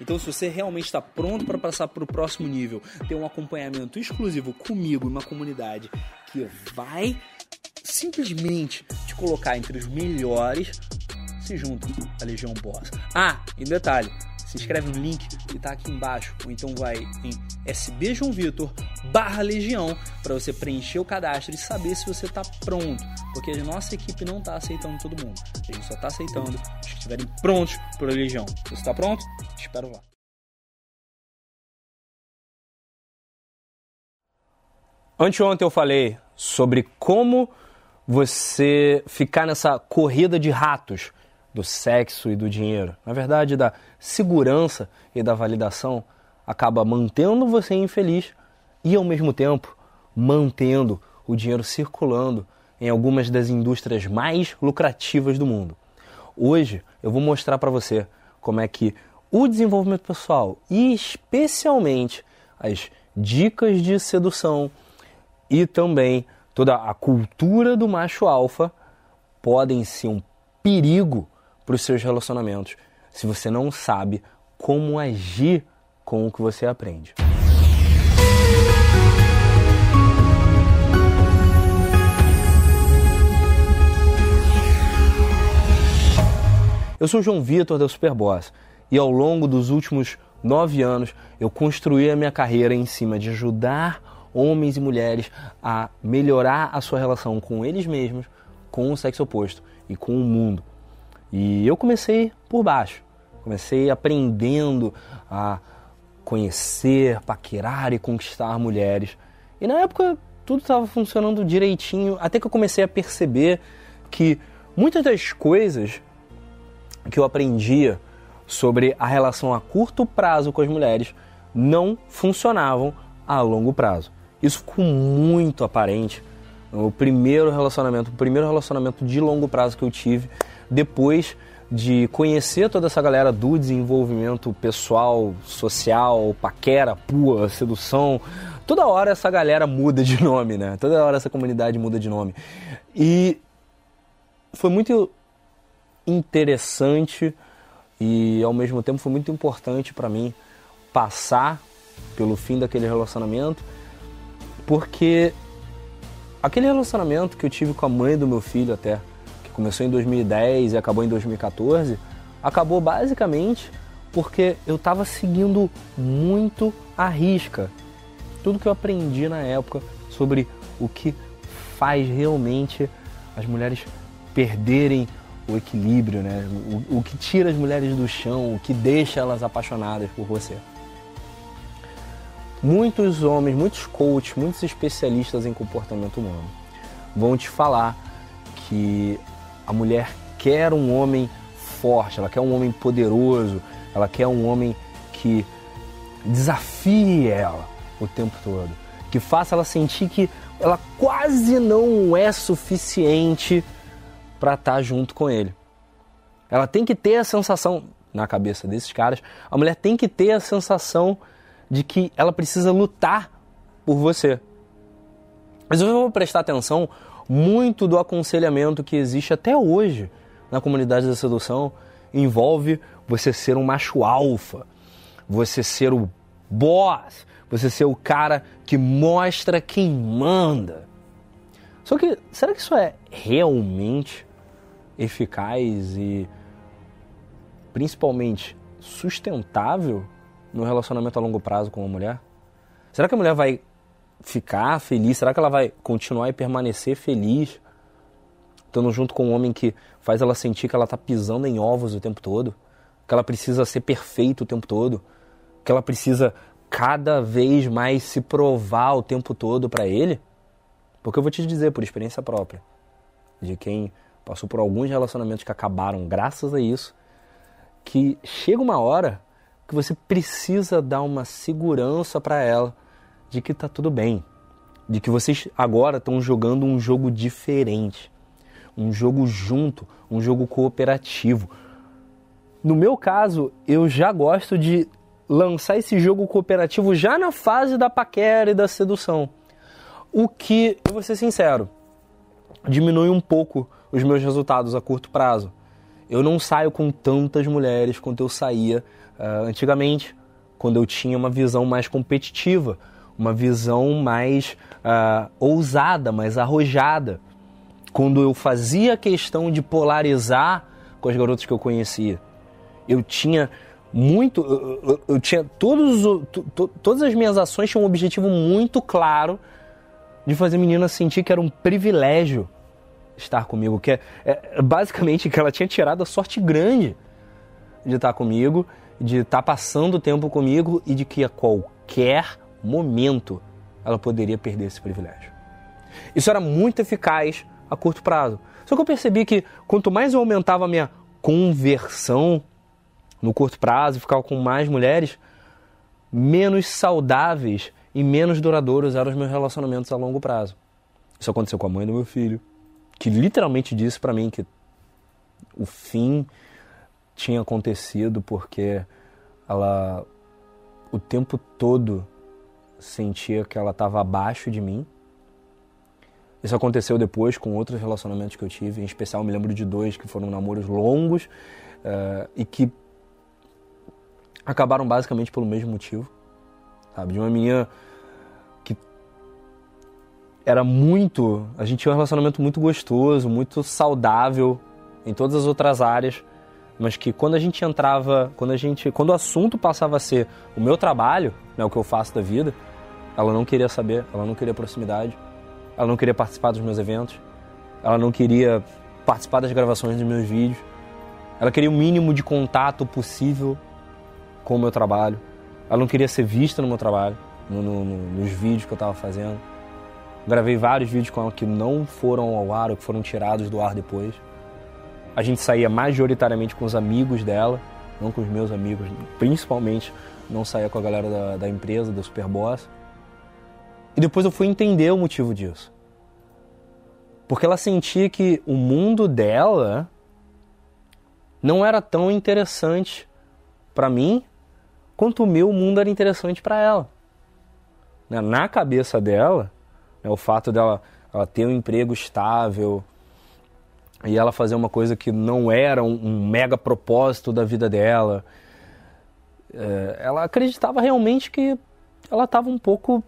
Então, se você realmente está pronto para passar para o próximo nível, ter um acompanhamento exclusivo comigo, uma comunidade que vai simplesmente te colocar entre os melhores, se junta à Legião Boss. Ah, e detalhe, se inscreve no link que está aqui embaixo, ou então vai em SB João Vitor barra Legião para você preencher o cadastro e saber se você está pronto, porque a nossa equipe não está aceitando todo mundo, a gente só está aceitando os que estiverem prontos para a Legião. Você está pronto? Espero lá. Anteontem eu falei sobre como você ficar nessa corrida de ratos do sexo e do dinheiro, na verdade da segurança e da validação, acaba mantendo você infeliz e ao mesmo tempo mantendo o dinheiro circulando em algumas das indústrias mais lucrativas do mundo. Hoje eu vou mostrar para você como é que o desenvolvimento pessoal e especialmente as dicas de sedução e também toda a cultura do macho alfa podem ser um perigo para os seus relacionamentos se você não sabe como agir com o que você aprende. Eu sou João Vitor da Superboss e ao longo dos últimos nove anos eu construí a minha carreira em cima de ajudar homens e mulheres a melhorar a sua relação com eles mesmos, com o sexo oposto e com o mundo. E eu comecei por baixo. Comecei aprendendo a conhecer, paquerar e conquistar mulheres. E na época tudo estava funcionando direitinho, até que eu comecei a perceber que muitas das coisas que eu aprendia sobre a relação a curto prazo com as mulheres não funcionavam a longo prazo. Isso ficou muito aparente no primeiro relacionamento, o primeiro relacionamento de longo prazo que eu tive depois de conhecer toda essa galera do desenvolvimento pessoal, social, paquera, pua, sedução. Toda hora essa galera muda de nome, né? Toda hora essa comunidade muda de nome. E foi muito interessante e ao mesmo tempo foi muito importante para mim passar pelo fim daquele relacionamento, porque aquele relacionamento que eu tive com a mãe do meu filho até começou em 2010 e acabou em 2014, acabou basicamente porque eu estava seguindo muito a risca. Tudo que eu aprendi na época sobre o que faz realmente as mulheres perderem o equilíbrio, né? O, o, que tira as mulheres do chão, o que deixa elas apaixonadas por você. Muitos homens, muitos coaches, muitos especialistas em comportamento humano vão te falar que a mulher quer um homem forte, ela quer um homem poderoso, ela quer um homem que desafie ela o tempo todo, que faça ela sentir que ela quase não é suficiente para estar tá junto com ele. Ela tem que ter a sensação, na cabeça desses caras, a mulher tem que ter a sensação de que ela precisa lutar por você. Mas eu vou prestar atenção muito do aconselhamento que existe até hoje na comunidade da sedução envolve você ser um macho alfa, você ser o boss, você ser o cara que mostra quem manda. Só que será que isso é realmente eficaz e principalmente sustentável no relacionamento a longo prazo com uma mulher? Será que a mulher vai ficar feliz? Será que ela vai continuar e permanecer feliz estando junto com um homem que faz ela sentir que ela está pisando em ovos o tempo todo, que ela precisa ser perfeita o tempo todo, que ela precisa cada vez mais se provar o tempo todo para ele? Porque eu vou te dizer por experiência própria, de quem passou por alguns relacionamentos que acabaram graças a isso, que chega uma hora que você precisa dar uma segurança para ela de que tá tudo bem, de que vocês agora estão jogando um jogo diferente, um jogo junto, um jogo cooperativo. No meu caso, eu já gosto de lançar esse jogo cooperativo já na fase da paquera e da sedução. O que, eu vou ser sincero, diminui um pouco os meus resultados a curto prazo. Eu não saio com tantas mulheres quanto eu saía uh, antigamente, quando eu tinha uma visão mais competitiva, uma visão mais uh, ousada, mais arrojada. Quando eu fazia questão de polarizar com as garotas que eu conhecia. Eu tinha muito. Eu, eu, eu tinha todos, to, todas as minhas ações tinham um objetivo muito claro de fazer a menina sentir que era um privilégio estar comigo, que é, é basicamente que ela tinha tirado a sorte grande de estar comigo, de estar passando o tempo comigo e de que a qualquer momento ela poderia perder esse privilégio. Isso era muito eficaz a curto prazo. Só que eu percebi que quanto mais eu aumentava a minha conversão no curto prazo, ficava com mais mulheres, menos saudáveis e menos duradouros eram os meus relacionamentos a longo prazo. Isso aconteceu com a mãe do meu filho, que literalmente disse para mim que o fim tinha acontecido porque ela o tempo todo sentia que ela estava abaixo de mim. Isso aconteceu depois com outros relacionamentos que eu tive, em especial me lembro de dois que foram namoros longos uh, e que acabaram basicamente pelo mesmo motivo, sabe? De uma menina era muito, a gente tinha um relacionamento muito gostoso, muito saudável em todas as outras áreas, mas que quando a gente entrava, quando a gente, quando o assunto passava a ser o meu trabalho, né, o que eu faço da vida, ela não queria saber, ela não queria proximidade, ela não queria participar dos meus eventos, ela não queria participar das gravações dos meus vídeos, ela queria o mínimo de contato possível com o meu trabalho. Ela não queria ser vista no meu trabalho, no, no, nos vídeos que eu estava fazendo. Gravei vários vídeos com ela que não foram ao ar ou que foram tirados do ar depois. A gente saía majoritariamente com os amigos dela, não com os meus amigos, principalmente não saía com a galera da, da empresa, da Superboss. E depois eu fui entender o motivo disso. Porque ela sentia que o mundo dela não era tão interessante para mim quanto o meu mundo era interessante para ela. Na cabeça dela, né, o fato dela ela ter um emprego estável e ela fazer uma coisa que não era um, um mega propósito da vida dela, é, ela acreditava realmente que ela estava um pouco,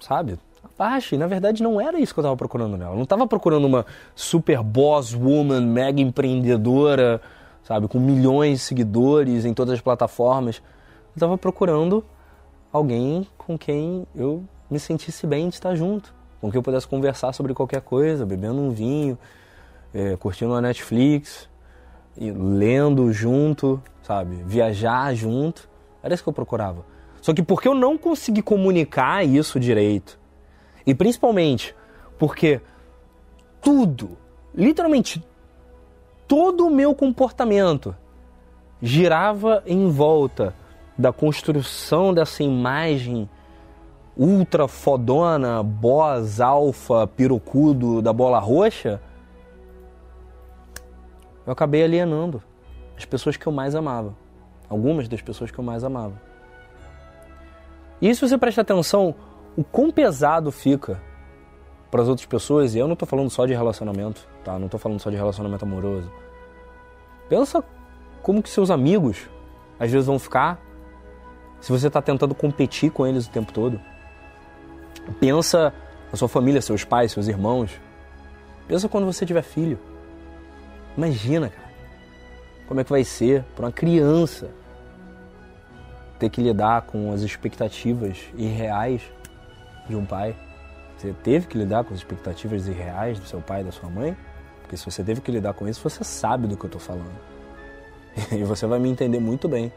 sabe, abaixo. E na verdade não era isso que eu estava procurando nela. Eu não estava procurando uma super boss woman, mega empreendedora, sabe, com milhões de seguidores em todas as plataformas estava procurando alguém com quem eu me sentisse bem de estar junto, com quem eu pudesse conversar sobre qualquer coisa, bebendo um vinho, é, curtindo uma Netflix, lendo junto, sabe? Viajar junto. Era isso que eu procurava. Só que porque eu não consegui comunicar isso direito, e principalmente porque tudo, literalmente todo o meu comportamento girava em volta da construção dessa imagem ultra fodona, boss, alfa, pirocudo da bola roxa, eu acabei alienando as pessoas que eu mais amava. Algumas das pessoas que eu mais amava. E se você presta atenção, o quão pesado fica para as outras pessoas, e eu não estou falando só de relacionamento, tá? Não estou falando só de relacionamento amoroso. Pensa como que seus amigos às vezes vão ficar se você está tentando competir com eles o tempo todo, pensa na sua família, seus pais, seus irmãos. Pensa quando você tiver filho. Imagina, cara, como é que vai ser para uma criança ter que lidar com as expectativas irreais de um pai. Você teve que lidar com as expectativas irreais do seu pai e da sua mãe? Porque se você teve que lidar com isso, você sabe do que eu estou falando. E você vai me entender muito bem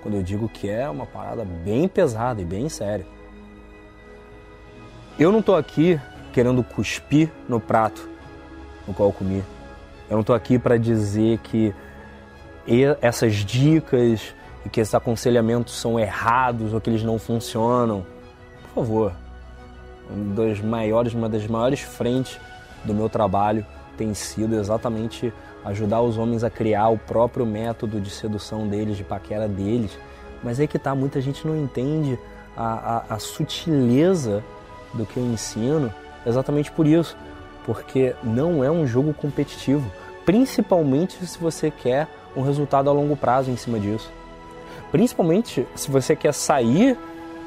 quando eu digo que é uma parada bem pesada e bem séria. Eu não estou aqui querendo cuspir no prato no qual comi. Eu não estou aqui para dizer que essas dicas e que esses aconselhamentos são errados ou que eles não funcionam. Por favor, uma das maiores, uma das maiores frentes do meu trabalho tem sido exatamente ajudar os homens a criar o próprio método de sedução deles, de paquera deles. Mas é que tá, muita gente não entende a, a, a sutileza do que eu ensino exatamente por isso, porque não é um jogo competitivo, principalmente se você quer um resultado a longo prazo em cima disso. Principalmente se você quer sair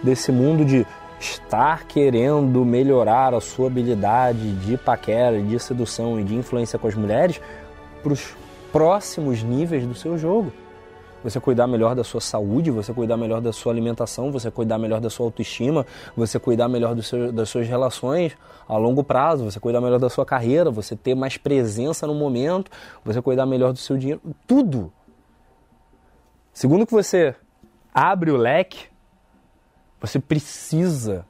desse mundo de estar querendo melhorar a sua habilidade de paquera, de sedução e de influência com as mulheres para os próximos níveis do seu jogo. Você cuidar melhor da sua saúde, você cuidar melhor da sua alimentação, você cuidar melhor da sua autoestima, você cuidar melhor seu, das suas relações a longo prazo, você cuidar melhor da sua carreira, você ter mais presença no momento, você cuidar melhor do seu dinheiro, tudo. Segundo que você abre o leque, você precisa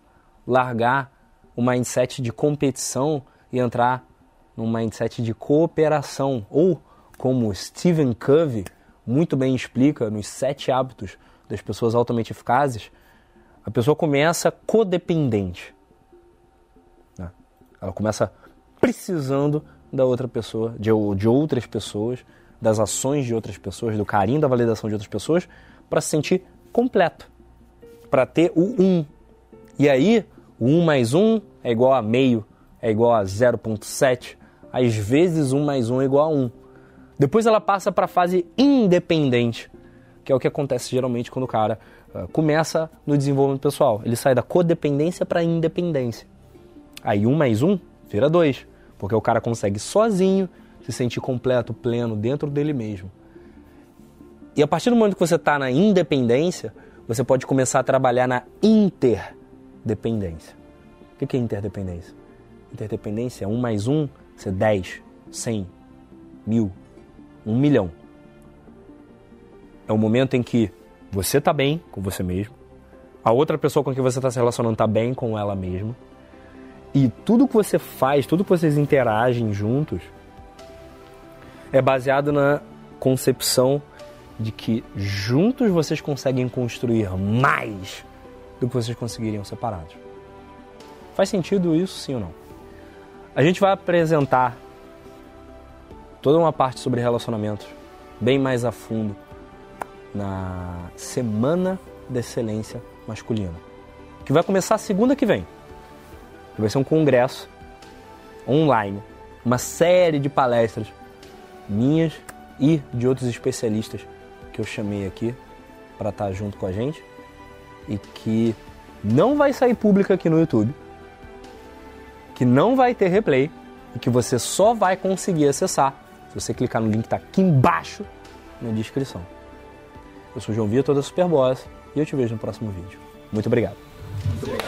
largar o mindset de competição e entrar num mindset de cooperação, ou como Stephen Covey muito bem explica nos sete hábitos das pessoas altamente eficazes, a pessoa começa codependente. Né? Ela começa precisando da outra pessoa, de, de outras pessoas, das ações de outras pessoas, do carinho, da validação de outras pessoas, para se sentir completo para ter o 1. E aí, o 1 mais 1 é igual a meio, é igual a 0.7. Às vezes, 1 mais 1 é igual a 1. Depois ela passa para a fase independente, que é o que acontece geralmente quando o cara uh, começa no desenvolvimento pessoal. Ele sai da codependência para a independência. Aí 1 mais 1 vira 2, porque o cara consegue sozinho se sentir completo, pleno dentro dele mesmo. E a partir do momento que você está na independência, você pode começar a trabalhar na interdependência. O que é interdependência? Interdependência é 1 mais 1 ser 10, 100, mil, 1 milhão. É o momento em que você está bem com você mesmo, a outra pessoa com quem você está se relacionando está bem com ela mesma, e tudo que você faz, tudo que vocês interagem juntos, é baseado na concepção de que juntos vocês conseguem construir mais do que vocês conseguiriam separados. Faz sentido isso, sim ou não? A gente vai apresentar toda uma parte sobre relacionamentos bem mais a fundo na Semana da Excelência Masculina, que vai começar segunda que vem. Vai ser um congresso online, uma série de palestras minhas e de outros especialistas que eu chamei aqui para estar tá junto com a gente e que não vai sair pública aqui no YouTube, que não vai ter replay e que você só vai conseguir acessar se você clicar no link que está aqui embaixo na descrição. Eu sou o João Vitor da Superboss e eu te vejo no próximo vídeo. Muito obrigado. Muito obrigado.